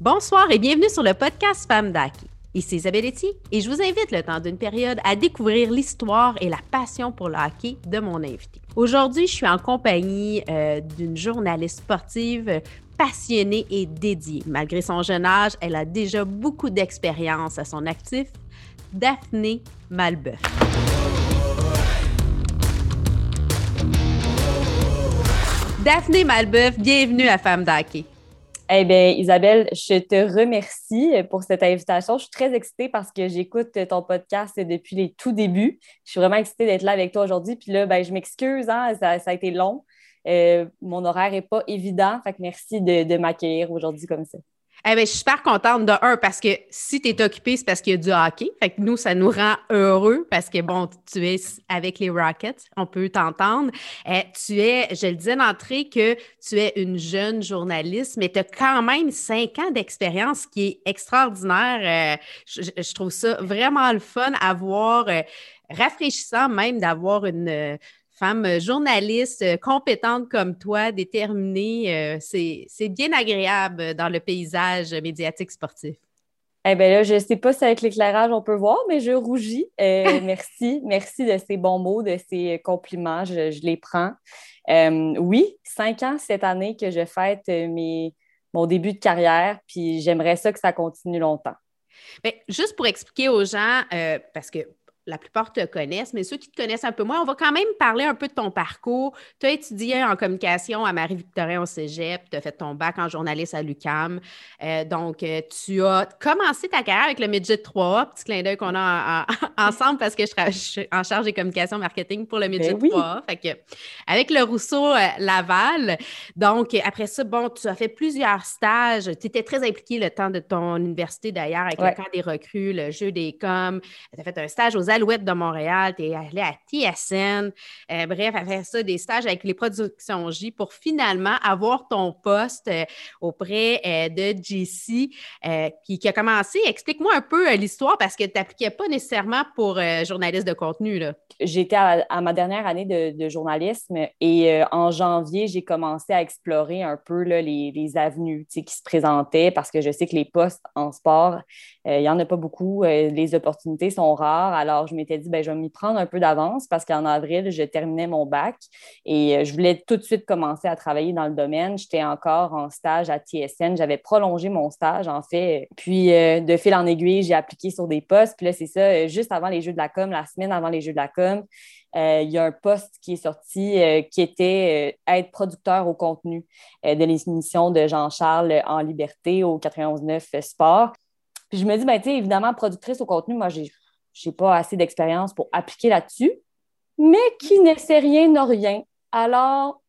Bonsoir et bienvenue sur le podcast Femmes d'Hockey. Ici Isabelle Etier et je vous invite le temps d'une période à découvrir l'histoire et la passion pour le hockey de mon invité. Aujourd'hui, je suis en compagnie euh, d'une journaliste sportive passionnée et dédiée. Malgré son jeune âge, elle a déjà beaucoup d'expérience à son actif. Daphné Malbeuf. Daphné Malbeuf, bienvenue à Femmes d'Hockey. Eh bien, Isabelle, je te remercie pour cette invitation. Je suis très excitée parce que j'écoute ton podcast depuis les tout débuts. Je suis vraiment excitée d'être là avec toi aujourd'hui. Puis là, ben, je m'excuse, hein, ça, a été long. Euh, mon horaire n'est pas évident. Fait que merci de, de m'accueillir aujourd'hui comme ça. Eh bien, je suis super contente de un parce que si tu es occupé, c'est parce qu'il y a du hockey. Fait que nous, ça nous rend heureux parce que bon, tu es avec les Rockets, on peut t'entendre. Eh, tu es, je le disais d'entrée que tu es une jeune journaliste, mais tu as quand même cinq ans d'expérience, qui est extraordinaire. Euh, je, trouve ça vraiment le fun à voir. Euh, rafraîchissant même d'avoir une, femme euh, journaliste euh, compétente comme toi, déterminée. Euh, c'est bien agréable dans le paysage médiatique sportif. Eh bien là, je ne sais pas si avec l'éclairage on peut voir, mais je rougis. merci, merci de ces bons mots, de ces compliments. Je, les prends. oui, cinq ans cette année que je fête mes, mon début de carrière, puis j'aimerais ça que ça continue longtemps. Bien, juste pour expliquer aux gens, parce que la plupart te connaissent, mais ceux qui te connaissent un peu moins, on va quand même parler un peu de ton parcours. Tu as étudié en communication à Marie-Victorin au cégep, tu as fait ton bac en journaliste à l'UCAM. Euh, donc, euh, tu as commencé ta carrière avec le Midget 3A, petit clin d'œil qu'on a ensemble parce que je, suis en charge des communications marketing pour le Midget 3A. Fait que, avec le Rousseau euh, Laval. Donc, après ça, bon, tu as fait plusieurs stages. Tu étais très impliqué le temps de ton université d'ailleurs avec le camp des recrues, le jeu des coms. Tu as fait un stage aux De Montréal, tu es allé à TSN, euh, bref, à faire ça, des stages avec les productions J pour finalement avoir ton poste euh, auprès euh, de JC qui, a commencé. Explique-moi un peu l'histoire parce que tu n'appliquais pas nécessairement pour journaliste de contenu. J'étais à, ma dernière année de, journalisme et en janvier, j'ai commencé à explorer un peu les, les avenues qui se présentaient parce que je sais que les postes en sport, il n'y en a pas beaucoup. les opportunités sont rares. Alors, je m'étais dit, ben, je vais m'y prendre un peu d'avance parce qu'en avril, je terminais mon bac et euh, je voulais tout de suite commencer à travailler dans le domaine. J'étais encore en stage à TSN. J'avais prolongé mon stage, en fait. Puis, euh, de fil en aiguille, j'ai appliqué sur des postes. Puis là, c'est ça, euh, juste avant les Jeux de la com, la semaine avant les Jeux de la com, il y a un poste qui est sorti qui était être producteur au contenu de l'émission de Jean-Charles en liberté au 91.9 Sport. Puis je me dis, ben, tu sais, évidemment, productrice au contenu, moi, j'ai je n'ai pas assez d'expérience pour appliquer là-dessus, mais qui ne sait rien n'a rien. Alors,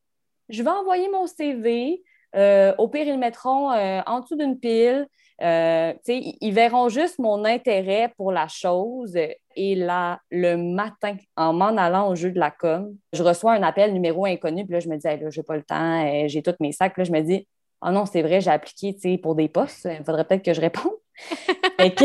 je vais envoyer mon CV. Euh, au pire, ils le mettront euh, en dessous d'une pile. Euh, ils verront juste mon intérêt pour la chose. Et là, le matin, en m'en allant au jeu de la com, je reçois un appel numéro inconnu. Puis là, je me dis, là, j'ai pas le temps, j'ai tous mes sacs. Puis là, je me dis, oh non, c'est vrai, j'ai appliqué pour des postes. Il faudrait peut-être que je réponde. Fait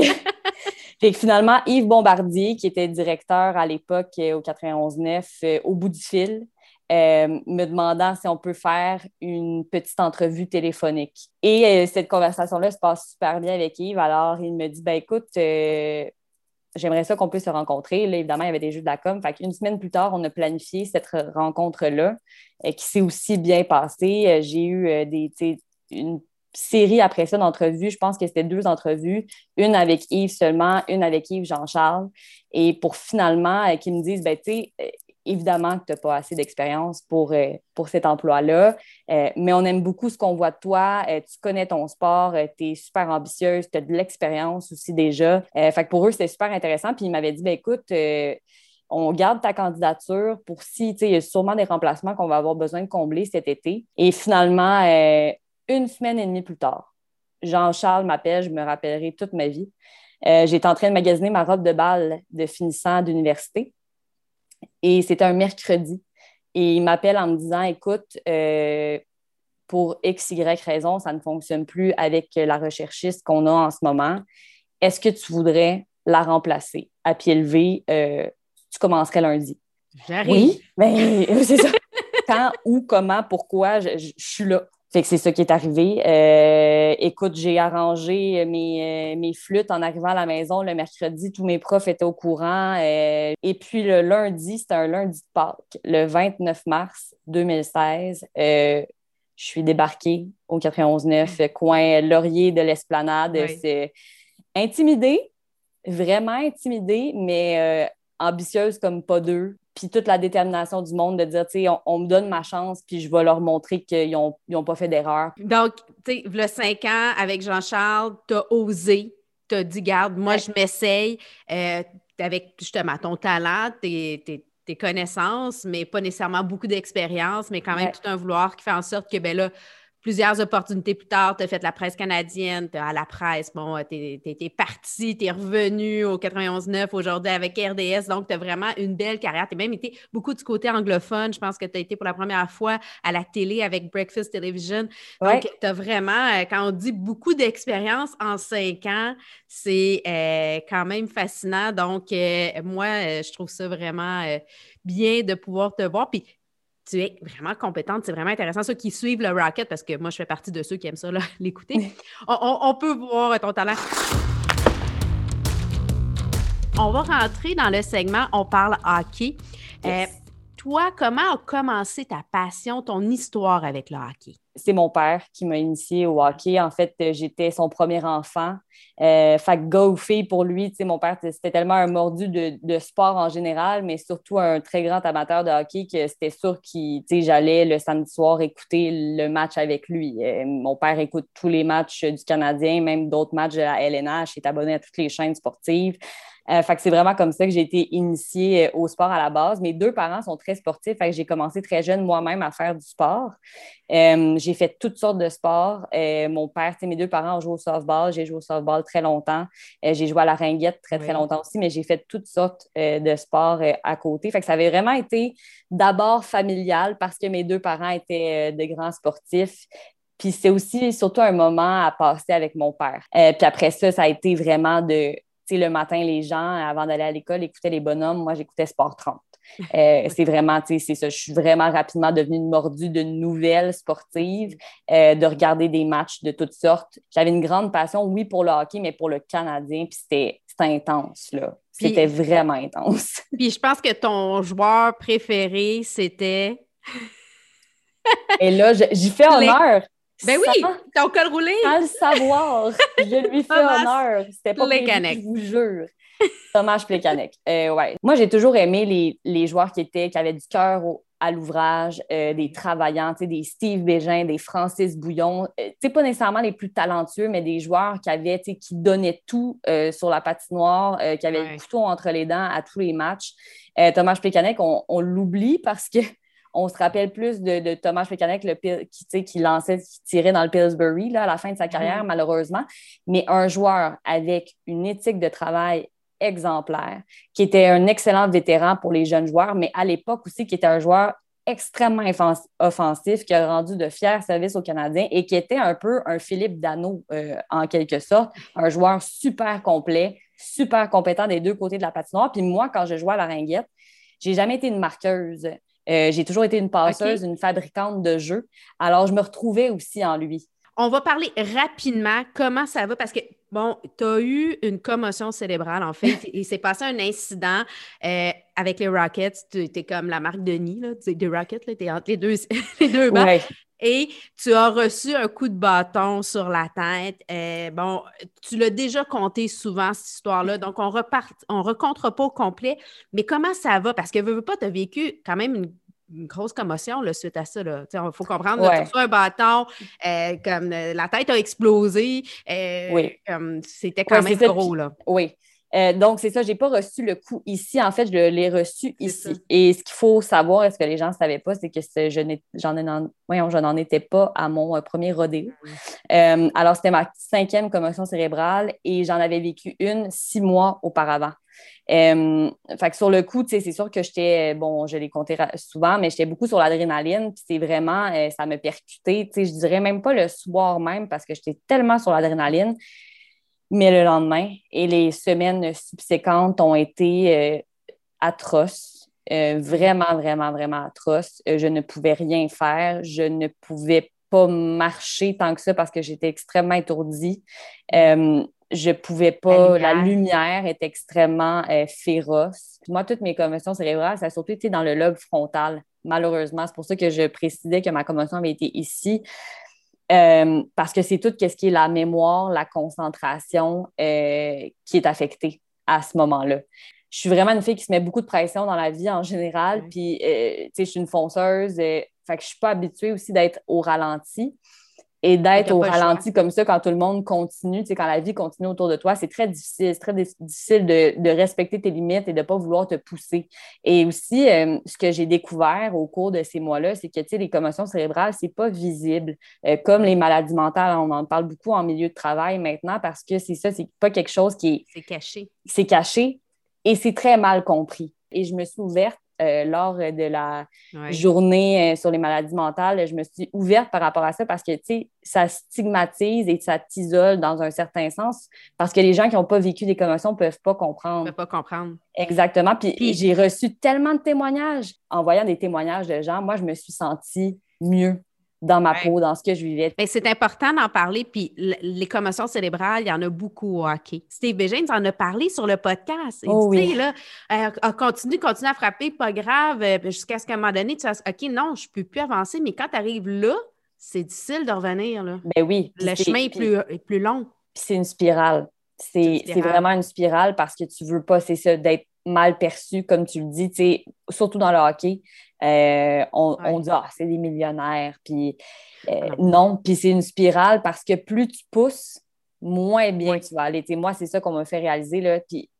finalement, Yves Bombardier, qui était directeur à l'époque euh, au 91.9, euh, au bout du fil, euh, me demandant si on peut faire une petite entrevue téléphonique. Et cette conversation-là se passe super bien avec Yves. Alors, il me dit ben écoute, j'aimerais ça qu'on puisse se rencontrer. Là, évidemment, il y avait des jeux de la com. Fait une semaine plus tard, on a planifié cette rencontre-là, qui s'est aussi bien passée. J'ai eu des, une série après ça d'entrevues. Je pense que c'était deux entrevues, une avec Yves seulement, une avec Yves Jean-Charles. Et pour finalement euh, qu'ils me disent, ben, tu sais, euh, évidemment que tu n'as pas assez d'expérience pour, euh, cet emploi-là, mais on aime beaucoup ce qu'on voit de toi. tu connais ton sport, tu es super ambitieuse, tu as de l'expérience aussi déjà. fait que pour eux, c'était super intéressant. Puis ils m'avaient dit, ben, écoute, on garde ta candidature pour si, tu sais, il y a sûrement des remplacements qu'on va avoir besoin de combler cet été. Et finalement, une semaine et demie plus tard, Jean-Charles m'appelle, je me rappellerai toute ma vie. Euh, j'étais en train de magasiner ma robe de bal de finissant d'université. Et c'était un mercredi. Et il m'appelle en me disant Écoute, euh, pour X, Y raison, ça ne fonctionne plus avec la recherchiste qu'on a en ce moment. Est-ce que tu voudrais la remplacer à pied levé? Euh, tu commencerais lundi? J'arrive. Oui, mais c'est ça. Quand, où, comment, pourquoi, je suis là Fait que c'est ça qui est arrivé. Euh, écoute, j'ai arrangé mes, mes, flûtes en arrivant à la maison le mercredi. Tous mes profs étaient au courant. et puis le lundi, c'était un lundi de Pâques, le 29 mars 2016. je suis débarquée au 91-9, coin Laurier de l'Esplanade. C'est intimidée, vraiment intimidée, mais ambitieuse comme pas deux puis toute la détermination du monde de dire, tu sais, on, me donne ma chance, puis je vais leur montrer qu'ils n'ont pas fait d'erreur. Donc, tu sais, le cinq ans, avec Jean-Charles, tu as osé, tu as dit, garde, moi, je m'essaye euh, avec justement ton talent, tes, tes, connaissances, mais pas nécessairement beaucoup d'expérience, mais quand même tout un vouloir qui fait en sorte que, ben là, plusieurs opportunités plus tard, tu as fait la presse canadienne, tu à la presse, bon, tu es, parti, tu es revenu au 91-9 aujourd'hui avec RDS, donc tu as vraiment une belle carrière. Tu as même été beaucoup du côté anglophone. Je pense que tu as été pour la première fois à la télé avec Breakfast Television. Donc, tu as vraiment, euh, quand on dit beaucoup d'expérience en cinq ans, c'est euh, quand même fascinant. Donc, euh, moi, je trouve ça vraiment bien de pouvoir te voir. Puis, tu es vraiment compétente. C'est vraiment intéressant. Ceux qui suivent le Rocket, parce que moi, je fais partie de ceux qui aiment ça, l'écouter, on, peut voir ton talent. On va rentrer dans le segment On parle hockey. Euh, toi, comment a commencé ta passion, ton histoire avec le hockey? c'est mon père qui m'a initié au hockey. En fait, j'étais son premier enfant. Euh, fait que fille, pour lui, mon père, c'était tellement un mordu de, sport en général, mais surtout un très grand amateur de hockey que c'était sûr que j'allais le samedi soir écouter le match avec lui. Euh, mon père écoute tous les matchs du Canadien, même d'autres matchs de la LNH, il est abonné à toutes les chaînes sportives. Euh, fait que c'est vraiment comme ça que j'ai été initiée euh, au sport à la base. Mes deux parents sont très sportifs, fait que j'ai commencé très jeune moi-même à faire du sport. Euh, j'ai fait toutes sortes de sports. mon père, mes deux parents ont joué au softball. J'ai joué au softball très longtemps. j'ai joué à la ringuette très, très longtemps aussi, mais j'ai fait toutes sortes de sports à côté. Fait que ça avait vraiment été d'abord familial parce que mes deux parents étaient de grands sportifs. Puis c'est aussi surtout un moment à passer avec mon père. puis après ça, ça a été vraiment de le matin, les gens, avant d'aller à l'école, écoutaient les bonhommes. Moi, j'écoutais Sport 30. Euh, c'est vraiment, tu sais, c'est ça. Je suis vraiment rapidement devenue une mordue de nouvelles sportives, euh, de regarder des matchs de toutes sortes. J'avais une grande passion, oui, pour le hockey, mais pour le Canadien, puis c'était intense, là. C'était vraiment intense. Puis je pense que ton joueur préféré, c'était... Et là, j'y fais honneur. Ben oui, ton col roulé. À le savoir, je lui fais honneur. C'était pas Plécanec. je vous jure. Thomas Plécanec. Euh, ouais. Moi, j'ai toujours aimé les, les, joueurs qui étaient, qui avaient du cœur à l'ouvrage, euh, des travaillants, des Steve Bégin, des Francis Bouillon. Euh, pas nécessairement les plus talentueux, mais des joueurs qui avaient, qui donnaient tout sur la patinoire, qui avaient le couteau entre les dents à tous les matchs. Thomas Plécanec, on, on l'oublie parce que on se rappelle plus de, Thomas Plekanec le, qui, qui lançait, qui tirait dans le Pillsbury là, à la fin de sa carrière, mm-hmm. malheureusement. Mais un joueur avec une éthique de travail exemplaire, qui était un excellent vétéran pour les jeunes joueurs, mais à l'époque aussi, qui était un joueur extrêmement offensif, qui a rendu de fiers services aux Canadiens et qui était un peu un Philippe Dano euh, en quelque sorte, un joueur super complet, super compétent des deux côtés de la patinoire. Puis moi, quand je jouais à la ringuette, j'ai jamais été une marqueuse. Euh, j'ai toujours été une passeuse, une fabricante de jeux. Alors, je me retrouvais aussi en lui. On va parler rapidement comment ça va parce que, bon, tu as eu une commotion cérébrale, en fait. Il s'est passé un incident euh, avec les Rockets. Tu étais comme la marque Denis, là, des Rockets, tu es entre les deux, les deux Et tu as reçu un coup de bâton sur la tête. Euh, bon, tu l'as déjà compté souvent, cette histoire-là. Donc, on ne rencontre pas au complet. Mais comment ça va? Parce que, veux, veux pas, tu as vécu quand même une une grosse commotion là, suite à ça. Il faut comprendre, ouais. tu un bâton, euh, comme euh, la tête a explosé. Euh, c'était quand même gros. Là. Oui. Donc, c'est ça, je n'ai pas reçu le coup ici. En fait, je l'ai reçu ici. Et ce qu'il faut savoir, est-ce que les gens ne savaient pas, c'est que je n'en étais pas à mon premier rodéo. alors, c'était ma cinquième commotion cérébrale et j'en avais vécu une six mois auparavant. Euh, fait que sur le coup, c'est sûr que j'étais, bon, je l'ai compté souvent, mais j'étais beaucoup sur l'adrénaline. Puis c'est vraiment, euh, ça me percutait. Je dirais même pas le soir même parce que j'étais tellement sur l'adrénaline. Mais le lendemain et les semaines subséquentes ont été euh, atroces. vraiment, vraiment, vraiment atroces. je ne pouvais rien faire. Je ne pouvais pas marcher tant que ça parce que j'étais extrêmement étourdie. Euh, je pouvais pas, la lumière, est extrêmement euh, féroce. moi, toutes mes commotions cérébrales, ça a surtout été dans le lobe frontal, malheureusement. C'est pour ça que je précisais que ma commotion avait été ici. Euh, parce que c'est tout ce qui est la mémoire, la concentration euh, qui est affectée à ce moment-là. Je suis vraiment une fille qui se met beaucoup de pression dans la vie en général. Puis, tu sais, je suis une fonceuse. fait que je suis pas habituée aussi d'être au ralenti et d'être au ralenti comme ça quand tout le monde continue, tu sais, quand la vie continue autour de toi, c'est très difficile. C'est très difficile de, respecter tes limites et de ne pas vouloir te pousser. Et aussi, euh, ce que j'ai découvert au cours de ces mois-là, c'est que tu sais, les commotions cérébrales, c'est pas visible. Euh, comme les maladies mentales, on en parle beaucoup en milieu de travail maintenant parce que c'est ça, c'est pas quelque chose qui est. C'est caché. C'est caché et c'est très mal compris. Et je me suis ouverte euh, lors de la journée euh, sur les maladies mentales, je me suis ouverte par rapport à ça parce que, tu sais, ça stigmatise et ça t'isole dans un certain sens parce que les gens qui n'ont pas vécu des commotions ne peuvent pas comprendre. Ne peuvent pas comprendre. Exactement. Puis, Puis... j'ai reçu tellement de témoignages. En voyant des témoignages de gens, moi, je me suis sentie mieux dans ma peau, dans ce que je vivais. Ben, c'est important d'en parler. Puis les commotions cérébrales, il y en a beaucoup au hockey. Steve James en a parlé sur le podcast. Il oh dit, là, euh, continue, continue à frapper, pas grave, euh, jusqu'à ce qu'à un moment donné, tu fasses OK, non, je ne peux plus avancer. Mais quand tu arrives là, c'est difficile de revenir. Là. Ben oui. Le chemin est plus, est plus long. Puis c'est une spirale. C'est vraiment une spirale parce que tu veux pas, c'est ça, d'être mal perçu, comme tu le dis, surtout dans le hockey. Euh, on, dit, ah, c'est des millionnaires. Puis euh, ah non, puis c'est une spirale parce que plus tu pousses, moins bien tu vas aller. moi, c'est ça qu'on m'a fait réaliser. Là, puis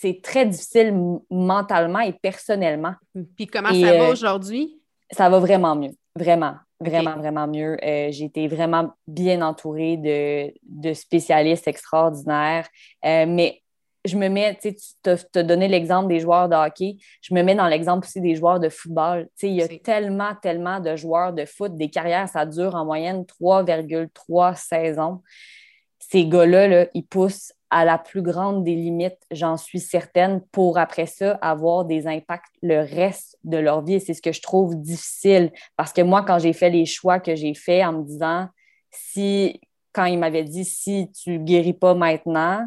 c'est très difficile mentalement et personnellement. Puis comment ça va euh, aujourd'hui? Ça va vraiment mieux. Vraiment, vraiment, vraiment mieux. j'ai été vraiment bien entourée de, de spécialistes extraordinaires. mais je me mets, tu as donné l'exemple des joueurs de hockey, je me mets dans l'exemple aussi des joueurs de football. il y a tellement, tellement de joueurs de foot, des carrières, ça dure en moyenne 3,3 saisons. Ces gars-là, ils poussent à la plus grande des limites, j'en suis certaine, pour après ça avoir des impacts le reste de leur vie. Et c'est ce que je trouve difficile parce que moi, quand j'ai fait les choix que j'ai faits en me disant, si, quand il m'avait dit, si tu guéris pas maintenant,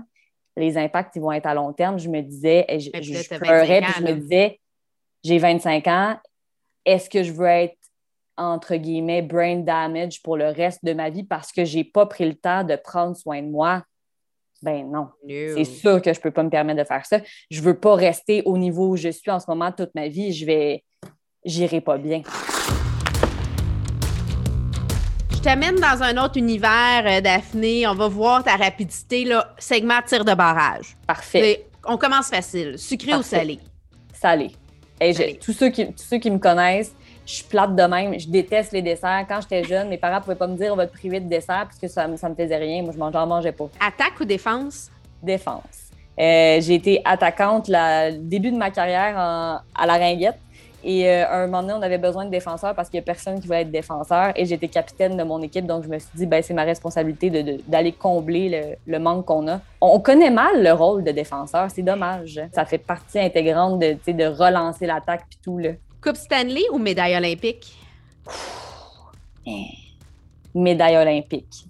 les impacts ils vont être à long terme, je me disais, je, je, pleurais, puis je me disais, j'ai 25 ans, est-ce que je veux être entre guillemets brain damage pour le reste de ma vie parce que j'ai pas pris le temps de prendre soin de moi? Ben non. C'est sûr que je peux pas me permettre de faire ça. Je veux pas rester au niveau où je suis en ce moment toute ma vie. Je vais, j'irai pas bien je t'amène dans un autre univers, euh, Daphné. On va voir ta rapidité. Là. Segment tir de barrage. Parfait. on commence facile. Sucré ou salé? Salé. Tous, ceux qui, tous ceux qui me connaissent, je suis plate de même. Je déteste les desserts. Quand j'étais jeune, mes parents ne pouvaient pas me dire on va te priver de dessert parce que ça ne me faisait rien. Moi, je mangeais, mangeais pas. Attaque ou défense? Défense. Euh, j'ai été attaquante le début de ma carrière à la ringuette. Et euh, un moment donné, on avait besoin de défenseurs parce qu'il n'y a personne qui voulait être défenseur. Et j'étais capitaine de mon équipe, donc je me suis dit, ben, c'est ma responsabilité d'aller combler le, manque qu'on a. On, connaît mal le rôle de défenseur, c'est dommage. Ça fait partie intégrante de, de relancer l'attaque puis tout. Là. Coupe Stanley ou médaille olympique? Médaille olympique.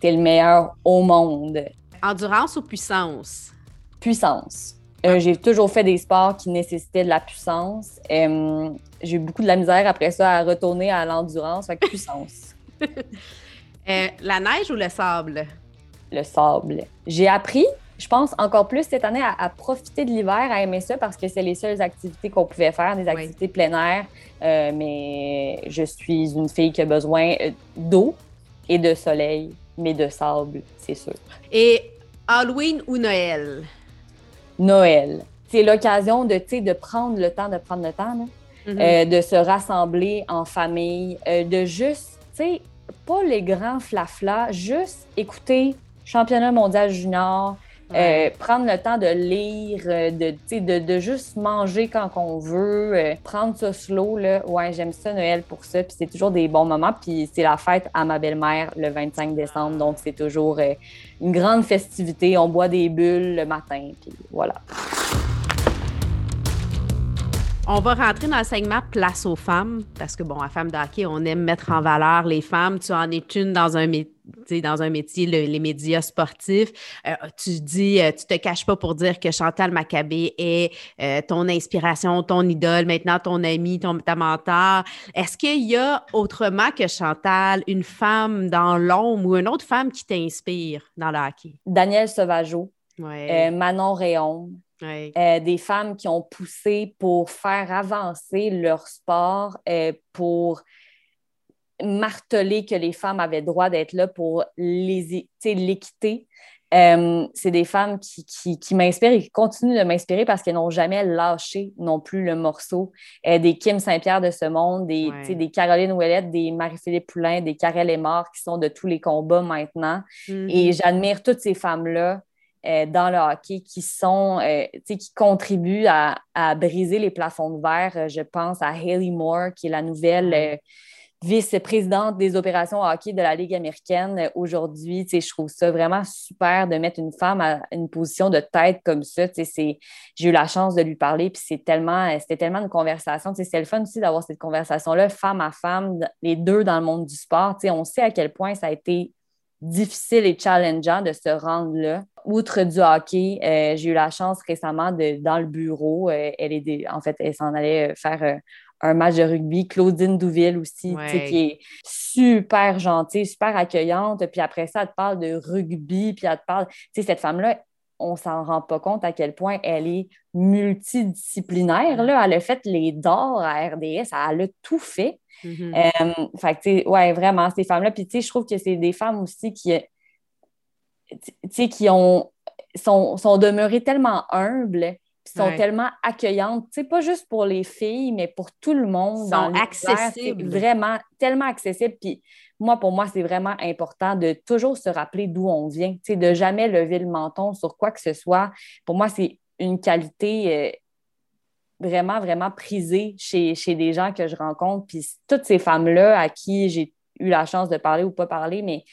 T'es le meilleur au monde. Endurance ou puissance? Puissance. Euh, j'ai toujours fait des sports qui nécessitaient de la puissance. Euh, j'ai eu beaucoup de la misère après ça à retourner à l'endurance, avec puissance. Euh, la neige ou le sable? Le sable. J'ai appris, je pense, encore plus cette année à, profiter de l'hiver, à aimer ça parce que c'est les seules activités qu'on pouvait faire, des activités plein air. mais je suis une fille qui a besoin d'eau et de soleil, mais de sable, c'est sûr. Et Halloween ou Noël? Noël. C'est l'occasion de, de prendre le temps, de prendre le temps, mm-hmm. euh, de se rassembler en famille, euh, de juste, tu sais, pas les grands flaflas, juste écouter championnat mondial junior, euh, prendre le temps de lire, de, de, de juste manger quand on veut, prendre ça slow, là. Ouais, j'aime ça, Noël, pour ça. Puis c'est toujours des bons moments. Puis c'est la fête à ma belle-mère le 25 décembre. Donc c'est toujours une grande festivité. On boit des bulles le matin, puis voilà. On va rentrer dans le segment Place aux femmes, parce que, bon, à Femmes d'Hockey, on aime mettre en valeur les femmes. Tu en es une dans un, dans un métier, les médias sportifs. Euh, tu dis, euh, tu te caches pas pour dire que Chantal Maccabé est euh, ton inspiration, ton idole, maintenant ton ami, ton, ta mentor. Est-ce qu'il y a autrement que Chantal, une femme dans l'ombre ou une autre femme qui t'inspire dans le hockey? Danielle Sauvageau, Manon Euh, des femmes qui ont poussé pour faire avancer leur sport, euh, pour marteler que les femmes avaient droit d'être là pour l'équité. Euh, c'est des femmes qui, qui, m'inspirent et qui continuent de m'inspirer parce qu'elles n'ont jamais lâché non plus le morceau. des Kim Saint-Pierre de ce monde, des, des Caroline Ouellette, des Marie-Philippe Poulain, des Karel Aymar qui sont de tous les combats maintenant. Mm-hmm. Et j'admire toutes ces femmes-là euh, dans le hockey qui sont, euh, qui contribuent à, briser les plafonds de verre. Euh, je pense à Haley Moore, qui est la nouvelle vice-présidente des opérations hockey de la Ligue américaine aujourd'hui. Je trouve ça vraiment super de mettre une femme à une position de tête comme ça. J'ai eu la chance de lui parler, puis c'est tellement, c'était tellement une conversation. C'est le fun aussi d'avoir cette conversation-là, femme à femme, les deux dans le monde du sport. On sait à quel point ça a été difficile et challengeant de se rendre là. Outre du hockey, euh, j'ai eu la chance récemment de, dans le bureau, euh, elle est en fait, elle s'en allait euh, faire un match de rugby. Claudine Douville aussi, qui est super gentille, super accueillante. Puis après ça, elle te parle de rugby, puis elle te parle, tu sais, cette femme-là, on s'en rend pas compte à quel point elle est multidisciplinaire. Là. Elle a fait les DOR à RDS, elle a tout fait. Euh, fait ouais, vraiment, ces femmes-là. Puis, tu sais, je trouve que c'est des femmes aussi qui, qui ont, sont, sont demeurées tellement humbles, sont tellement accueillantes, tu sais, pas juste pour les filles, mais pour tout le monde. Sont accessibles. Vraiment, tellement accessibles. Puis, moi, pour moi, c'est vraiment important de toujours se rappeler d'où on vient, tu sais, de jamais lever le menton sur quoi que ce soit. Pour moi, c'est une qualité euh, vraiment, vraiment prisée chez, chez des gens que je rencontre. Puis toutes ces femmes-là à qui j'ai eu la chance de parler ou pas parler, mais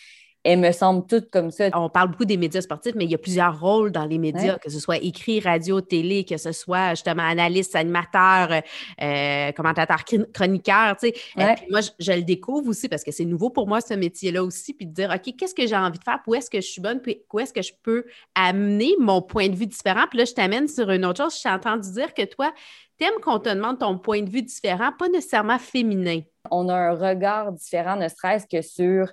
elles me semblent toutes comme ça. On parle beaucoup des médias sportifs, mais il y a plusieurs rôles dans les médias, que ce soit écrit, radio, télé, que ce soit justement analyste, animateur, euh, euh commentateur, chroniqueur. Tu sais. Puis moi, je, le découvre aussi parce que c'est nouveau pour moi, ce métier-là aussi, puis de dire, OK, qu'est-ce que j'ai envie de faire? Où est-ce que je suis bonne? Puis où est-ce que je peux amener mon point de vue différent? Puis là, je t'amène sur une autre chose. Je suis entendu dire que toi, t'aimes qu'on te demande ton point de vue différent, pas nécessairement féminin. On a un regard différent, ne serait-ce que sur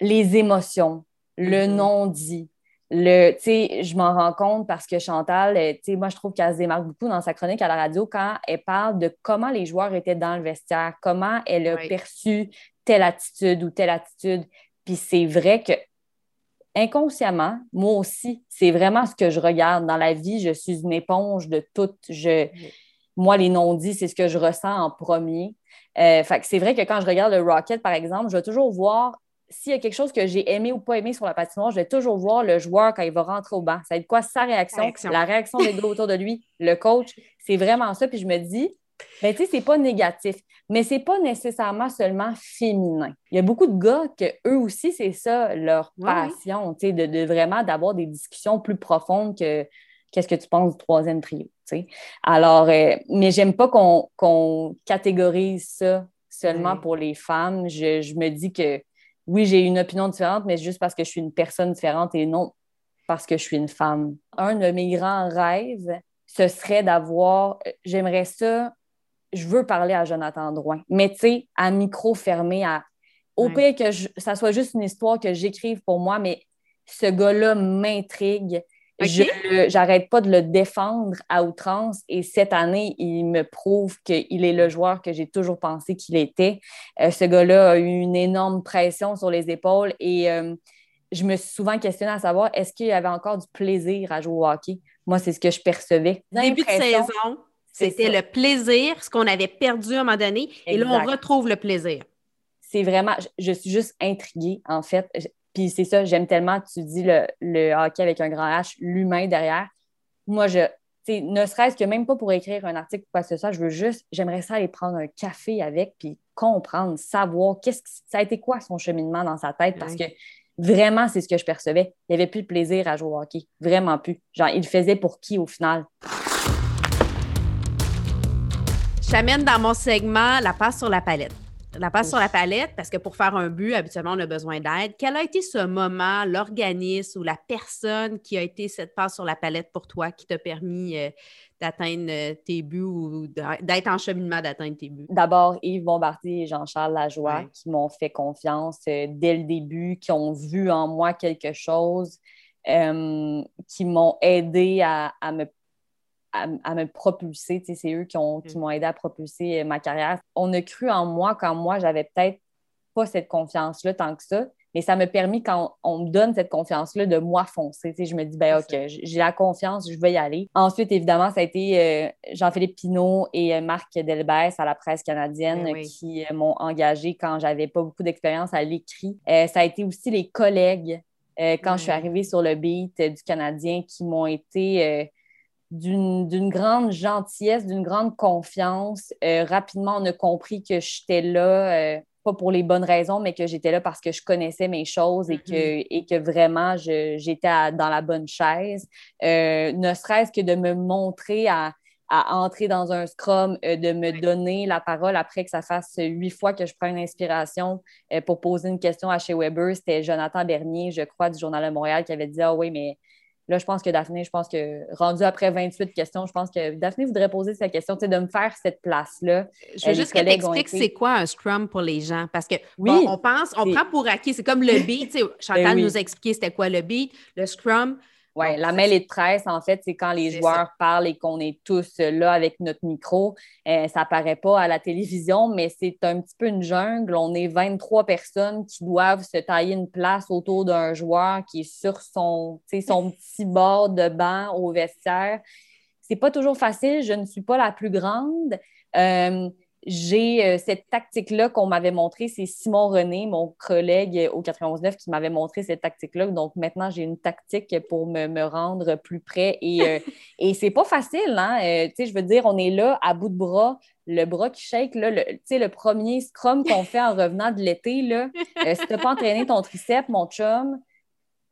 les émotions, le mm-hmm. non-dit. Le, je m'en rends compte parce que Chantal, moi, je trouve qu'elle se démarque beaucoup dans sa chronique à la radio quand elle parle de comment les joueurs étaient dans le vestiaire, comment elle a perçu telle attitude ou telle attitude. Puis c'est vrai que inconsciemment, moi aussi, c'est vraiment ce que je regarde dans la vie. Je suis une éponge de tout. Je, Moi, les non-dits, c'est ce que je ressens en premier. Euh, c'est vrai que quand je regarde le Rocket, par exemple, je vais toujours voir s'il y a quelque chose que j'ai aimé ou pas aimé sur la patinoire, je vais toujours voir le joueur quand il va rentrer au banc. Ça va être quoi sa réaction, la réaction des gars autour de lui, le coach. C'est vraiment ça. Puis je me dis, ben, tu sais, c'est pas négatif, mais c'est pas nécessairement seulement féminin. Il y a beaucoup de gars que eux aussi, c'est ça leur passion, tu sais, de, vraiment d'avoir des discussions plus profondes que qu'est-ce que tu penses du troisième trio, tu sais. Alors, euh, mais j'aime pas qu'on catégorise ça seulement pour les femmes. je me dis que oui, j'ai une opinion différente, mais juste parce que je suis une personne différente et non parce que je suis une femme. Un de mes grands rêves, ce serait d'avoir, j'aimerais ça, je veux parler à Jonathan Drouin, mais tu sais, à micro fermé, à, au pire que ça soit juste une histoire que j'écrive pour moi, mais ce gars-là m'intrigue. Je n'arrête pas de le défendre à outrance et cette année, il me prouve qu'il est le joueur que j'ai toujours pensé qu'il était. Euh, ce gars-là a eu une énorme pression sur les épaules et euh, je me suis souvent questionnée à savoir est-ce qu'il y avait encore du plaisir à jouer au hockey? Moi, c'est ce que je percevais. Début de saison, c'était le plaisir, ce qu'on avait perdu à un moment donné, et là, on retrouve le plaisir. C'est vraiment, je suis juste intriguée, en fait. Puis c'est ça, j'aime tellement, tu dis le, hockey avec un grand H, l'humain derrière. Moi, je, ne serait-ce que même pas pour écrire un article ou quoi que ce soit, je veux juste, j'aimerais ça aller prendre un café avec, puis comprendre, savoir qu'est-ce que ça a été quoi son cheminement dans sa tête, parce que vraiment, c'est ce que je percevais. Il n'y avait plus de plaisir à jouer au hockey. Vraiment plus. Genre, il faisait pour qui au final? Je t'amène dans mon segment La passe sur la palette. La passe sur la palette, parce que pour faire un but, habituellement, on a besoin d'aide. Quel a été ce moment, l'organisme ou la personne qui a été cette passe sur la palette pour toi qui t'a permis euh, d'atteindre euh, tes buts ou d'être en cheminement d'atteindre tes buts? D'abord, Yves Bombardier et Jean-Charles Lajoie qui m'ont fait confiance euh, dès le début, qui ont vu en moi quelque chose, qui m'ont aidé à, à me à, me propulser. C'est eux qui, ont, qui mm. m'ont aidé à propulser euh, ma carrière. On a cru en moi quand moi, j'avais peut-être pas cette confiance-là tant que ça, mais ça m'a permis, quand on me donne cette confiance-là, de moi foncer. je me dis, ben OK, j'ai la confiance, je vais y aller. Ensuite, évidemment, ça a été euh, Jean-Philippe Pinault et euh, Marc Delbès à la presse canadienne ben qui m'ont engagé quand j'avais pas beaucoup d'expérience à l'écrit. ça a été aussi les collègues quand je suis arrivée sur le beat du Canadien qui m'ont été d'une grande gentillesse, d'une grande confiance. Euh, rapidement, on a compris que j'étais là, euh, pas pour les bonnes raisons, mais que j'étais là parce que je connaissais mes choses et, que, mm-hmm. et que vraiment j'étais dans la bonne chaise. Euh, ne serait-ce que de me montrer à, entrer dans un scrum, de me donner la parole après que ça fasse huit fois que je prends une inspiration pour poser une question à chez Weber. C'était Jonathan Bernier, je crois, du Journal de Montréal, qui avait dit Ah oui, mais Là, je pense que Daphné, je pense que rendu après 28 questions, je pense que Daphné voudrait poser cette question, tu sais, de me faire cette place-là. Je veux euh, juste que tu expliques c'est quoi un Scrum pour les gens. Parce que oui, on pense, on prend pour acquis, c'est comme le beat. Chantal ben nous a expliqué c'était quoi le beat. Le Scrum, oui, la mêlée de presse, en fait, c'est quand les joueurs parlent et qu'on est tous là avec notre micro. Euh, ça paraît pas à la télévision, mais c'est un petit peu une jungle. On est 23 personnes qui doivent se tailler une place autour d'un joueur qui est sur son, son petit bord de banc au vestiaire. C'est pas toujours facile. Je ne suis pas la plus grande. Euh, j'ai euh, cette tactique-là qu'on m'avait montrée, c'est Simon René, mon collègue au 91.9, qui m'avait montré cette tactique-là. Donc maintenant, j'ai une tactique pour me, rendre plus près. Et, euh, et c'est pas facile, hein? Euh, je veux dire, on est là à bout de bras, le bras qui shake, là, le, le premier scrum qu'on fait en revenant de l'été, là, si tu n'as pas entraîné ton triceps, mon chum,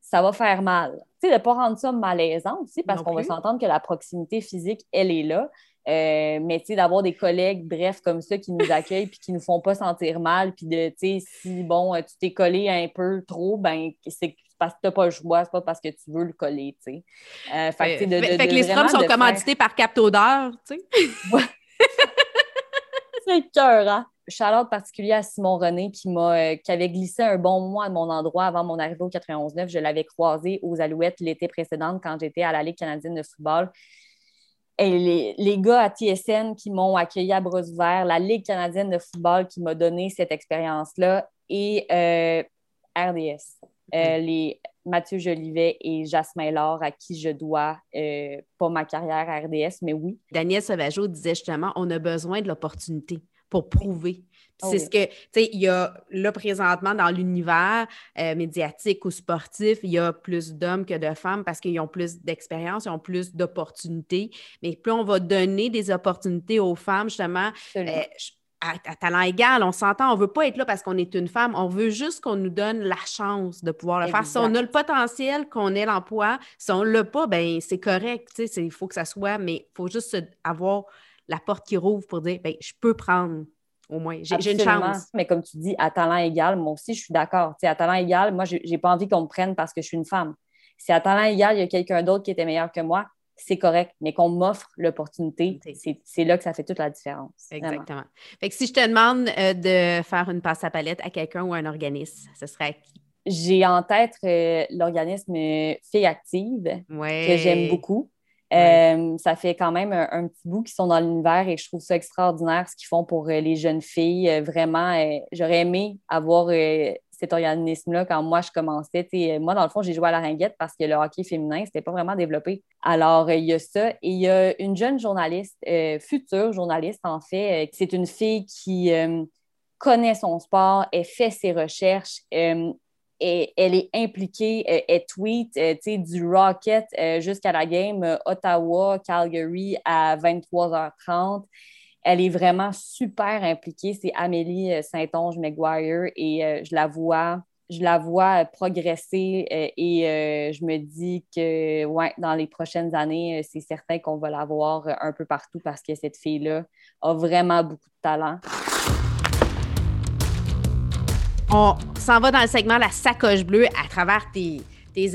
ça va faire mal. Tu sais, de ne pas rendre ça malaisant aussi, parce qu'on va s'entendre que la proximité physique, elle est là. Euh, mais tu sais, d'avoir des collègues, bref, comme ça, qui nous accueillent puis qui nous font pas sentir mal, puis de, tu sais, si, bon, tu t'es collé un peu trop, ben, c'est parce que tu n'as pas le choix, c'est pas parce que tu veux le coller, tu sais. Euh, fait, que les strums sont commandités par Captodeur, tu sais. c'est cœur, hein? Charlotte particulier à Simon René qui m'a euh, qui avait glissé un bon mois à mon endroit avant mon arrivée au 91-9. Je l'avais croisé aux Alouettes l'été précédent quand j'étais à la Ligue canadienne de football et les, gars à TSN qui m'ont accueilli à bras ouverts, la Ligue canadienne de football qui m'a donné cette expérience-là et euh, RDS, euh, les Mathieu Jolivet et Jasmin Laure à qui je dois euh, pas ma carrière à RDS, mais oui. Daniel Sauvageau disait justement on a besoin de l'opportunité pour prouver. Ah c'est ce que, tu sais, il y a là présentement dans l'univers euh, médiatique ou sportif, il y a plus d'hommes que de femmes parce qu'ils ont plus d'expérience, ils ont plus d'opportunités. Mais plus on va donner des opportunités aux femmes, justement, euh, à, talent égal, on s'entend, on ne veut pas être là parce qu'on est une femme, on veut juste qu'on nous donne la chance de pouvoir le faire. Si on a le potentiel, qu'on ait l'emploi, si on ne l'a pas, ben c'est correct, il faut que ça soit, mais il faut juste avoir la porte qui rouvre pour dire, ben je peux prendre au moins. J'ai une chance. Mais comme tu dis, à talent égal, moi aussi, je suis d'accord. À talent égal, moi, je n'ai pas envie qu'on me prenne parce que je suis une femme. Si à talent égal, il y a quelqu'un d'autre qui était meilleur que moi, c'est correct, mais qu'on m'offre l'opportunité, c'est là que ça fait toute la différence. Exactement. Fait que si je te demande euh, de faire une passe à palette à quelqu'un ou à un organisme, ce serait à qui? J'ai en tête euh, l'organisme Fille Active, que j'aime beaucoup. Euh, ça fait quand même un, petit bout qu'ils sont dans l'univers et je trouve ça extraordinaire ce qu'ils font pour euh, les jeunes filles. Euh, vraiment, j'aurais aimé avoir cet organisme-là quand moi je commençais. moi, dans le fond, j'ai joué à la ringuette parce que le hockey féminin, c'était pas vraiment développé. Alors, il y a ça. Et il y a une jeune journaliste, future journaliste en fait, c'est une fille qui connaît son sport, elle fait ses recherches, elle est impliquée, elle, tweet euh, du Rocket euh, jusqu'à la game euh, Ottawa-Calgary à 23h30. Elle est vraiment super impliquée. C'est Amélie Saint-Onge-McGuire et je la vois je la vois progresser euh, et euh, je me dis que ouais, dans les prochaines années, c'est certain qu'on va la voir un peu partout parce que cette fille-là a vraiment beaucoup de talent. On s'en va dans le segment La sacoche bleue à travers tes,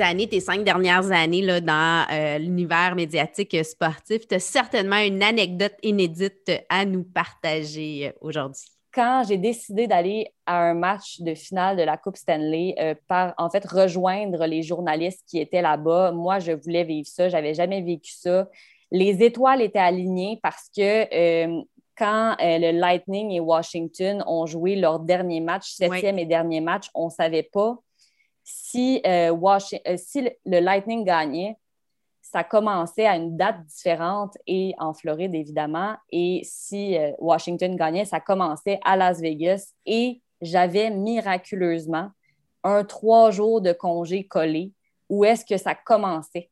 années, tes cinq dernières années là, dans euh, l'univers médiatique sportif. Tu as certainement une anecdote inédite à nous partager aujourd'hui quand j'ai décidé d'aller à un match de finale de la Coupe Stanley, euh, par en fait rejoindre les journalistes qui étaient là-bas, moi, je voulais vivre ça. Je n'avais jamais vécu ça. Les étoiles étaient alignées parce que euh, quand euh, le Lightning et Washington ont joué leur dernier match, septième et dernier match, on ne savait pas si, si le Lightning gagnait ça commençait à une date différente et en Floride, évidemment. Et si euh, Washington gagnait, ça commençait à Las Vegas. Et j'avais miraculeusement un trois jours de congé collé où est-ce que ça commençait.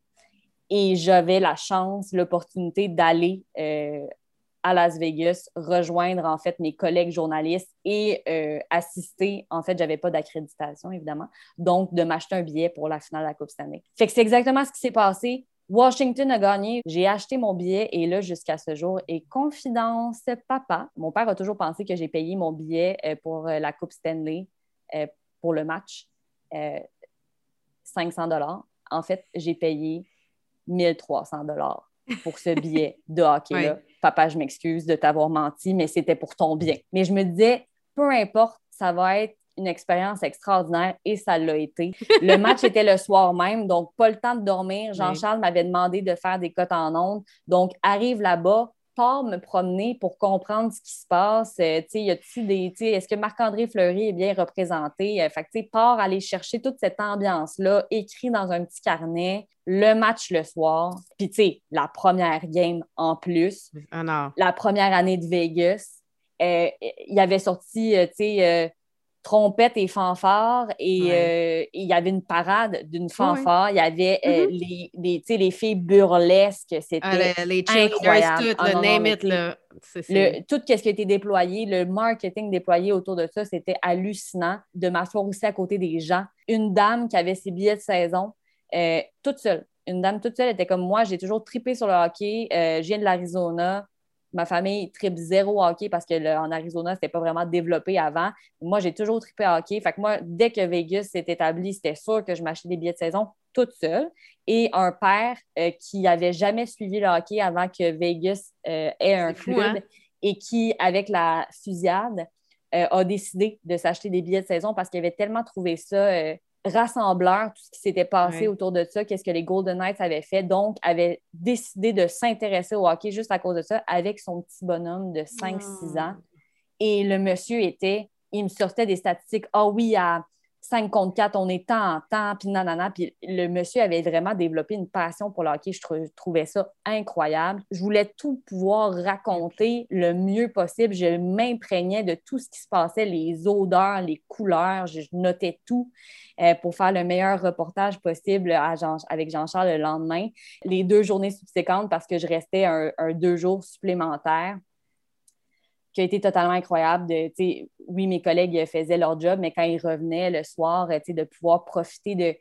Et j'avais la chance, l'opportunité d'aller euh, à Las Vegas, rejoindre en fait mes collègues journalistes et euh, assister. En fait, j'avais pas d'accréditation, évidemment. Donc, de m'acheter un billet pour la finale de la Coupe Stanley. Fait que c'est exactement ce qui s'est passé. Washington a gagné. J'ai acheté mon billet et là, jusqu'à ce jour, et confidence, papa, mon père a toujours pensé que j'ai payé mon billet euh, pour euh, la Coupe Stanley pour le match 500 dollars. En fait, j'ai payé 1300 dollars pour ce billet de hockey-là. Papa, je m'excuse de t'avoir menti, mais c'était pour ton bien. Mais je me disais, peu importe, ça va être une expérience extraordinaire et ça l'a été. Le match était le soir même, donc pas le temps de dormir. Jean-Charles m'avait demandé de faire des cotes en ondes. Donc, arrive là-bas, me promener pour comprendre ce qui se passe. Euh, y a-t-il des. Est-ce que Marc-André Fleury est bien représenté? Euh, fait que, pars aller chercher toute cette ambiance-là, écrit dans un petit carnet, le match le soir. Puis, tu sais, la première game en plus. Ah la première année de Vegas. Euh, il y avait sorti, tu sais, trompette et fanfare et euh, il y avait une parade d'une fanfare. Il y avait euh, mm-hmm. les, les, filles burlesques. C'était ah, les, incroyable. Tout, le ah, name it, le, tout ce qui a été déployé, le marketing déployé autour de ça, c'était hallucinant de m'asseoir aussi à côté des gens. Une dame qui avait ses billets de saison, euh, toute seule. Une dame toute seule était comme moi. J'ai toujours tripé sur le hockey. je viens de l'Arizona ma famille tripe zéro hockey parce qu'en Arizona, c'était pas vraiment développé avant. Moi, j'ai toujours trippé hockey. Fait que moi, dès que Vegas s'est établi, c'était sûr que je m'achetais des billets de saison toute seule. Et un père euh, qui n'avait jamais suivi le hockey avant que Vegas euh, ait un club hein? et qui, avec la fusillade, euh, a décidé de s'acheter des billets de saison parce qu'il avait tellement trouvé ça rassembleur, tout ce qui s'était passé autour de ça, qu'est-ce que les Golden Knights avaient fait. Donc, avait décidé de s'intéresser au hockey juste à cause de ça avec son petit bonhomme de 5-6 ans. Et le monsieur était, il me sortait des statistiques. Ah oui, à 5 contre 4, on est temps en temps, puis nanana. Puis le monsieur avait vraiment développé une passion pour le. Je, trouvais ça incroyable. Je voulais tout pouvoir raconter le mieux possible. Je m'imprégnais de tout ce qui se passait, les odeurs, les couleurs. Je, notais tout euh, pour faire le meilleur reportage possible avec Jean-Charles le lendemain. Les deux journées subséquentes, parce que je restais un deux jours supplémentaires qui a été totalement incroyable. De, oui, mes collègues faisaient leur job, mais quand ils revenaient le soir, de pouvoir profiter de,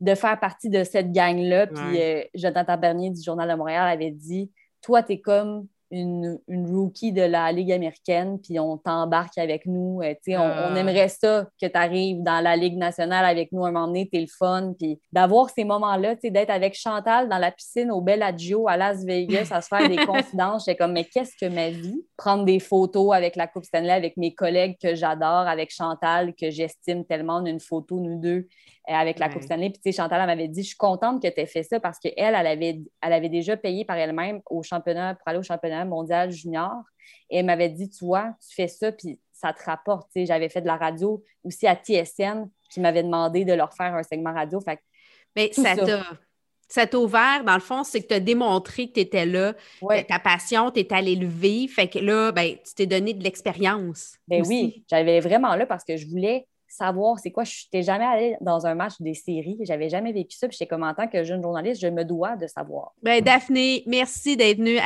de faire partie de cette gang-là. Puis euh, Jonathan Bernier du Journal de Montréal avait dit Toi, tu es comme une, rookie de la Ligue américaine, puis on t'embarque avec nous. Euh, on, on, ah. aimerait ça que tu arrives dans la Ligue nationale avec nous un moment donné, t'es le fun. Puis d'avoir ces moments-là, d'être avec Chantal dans la piscine au Bellagio à Las Vegas à se faire des confidences. J'étais comme, mais qu'est-ce que ma vie? Prendre des photos avec la Coupe Stanley, avec mes collègues que j'adore, avec Chantal, que j'estime tellement, une photo, nous deux, avec la Coupe Stanley. Puis, tu sais, Chantal, elle m'avait dit, je suis contente que tu aies fait ça parce qu'elle, elle avait, elle avait déjà payé par elle-même au championnat, pour aller au championnat mondial junior. Et elle m'avait dit, tu vois, tu fais ça, puis ça te rapporte. Tu sais, j'avais fait de la radio aussi à TSN qui m'avait demandé de leur faire un segment radio. Fait Mais ça t'a. Ça t'a ouvert, dans le fond, c'est que tu as démontré que tu étais là, ta passion, tu es allé le vivre. Fait que là, ben, tu t'es donné de l'expérience. Ben oui, j'avais vraiment là parce que je voulais savoir c'est quoi. Je n'étais jamais allée dans un match des séries. J'avais jamais vécu ça. Puis j'étais comme en tant que jeune journaliste, je me dois de savoir. Ben, Daphné, merci d'être venue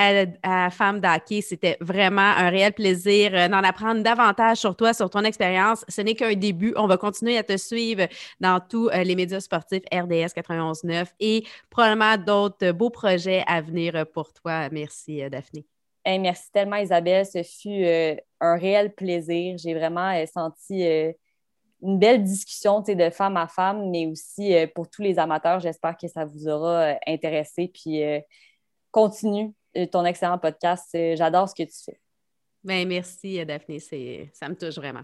à, Femme d'Hockey. C'était vraiment un réel plaisir euh, d'en apprendre davantage sur toi, sur ton expérience. Ce n'est qu'un début. On va continuer à te suivre dans tous euh, les médias sportifs RDS 91.9 et probablement d'autres beaux projets à venir pour toi. Merci, Daphné merci tellement, Isabelle. Ce fut euh, un réel plaisir. J'ai vraiment euh, senti euh, une belle discussion de femme à femme, mais aussi pour tous les amateurs. J'espère que ça vous aura intéressé. Puis continue ton excellent podcast. J'adore ce que tu fais. Bien, merci, Daphné. Ça me touche vraiment.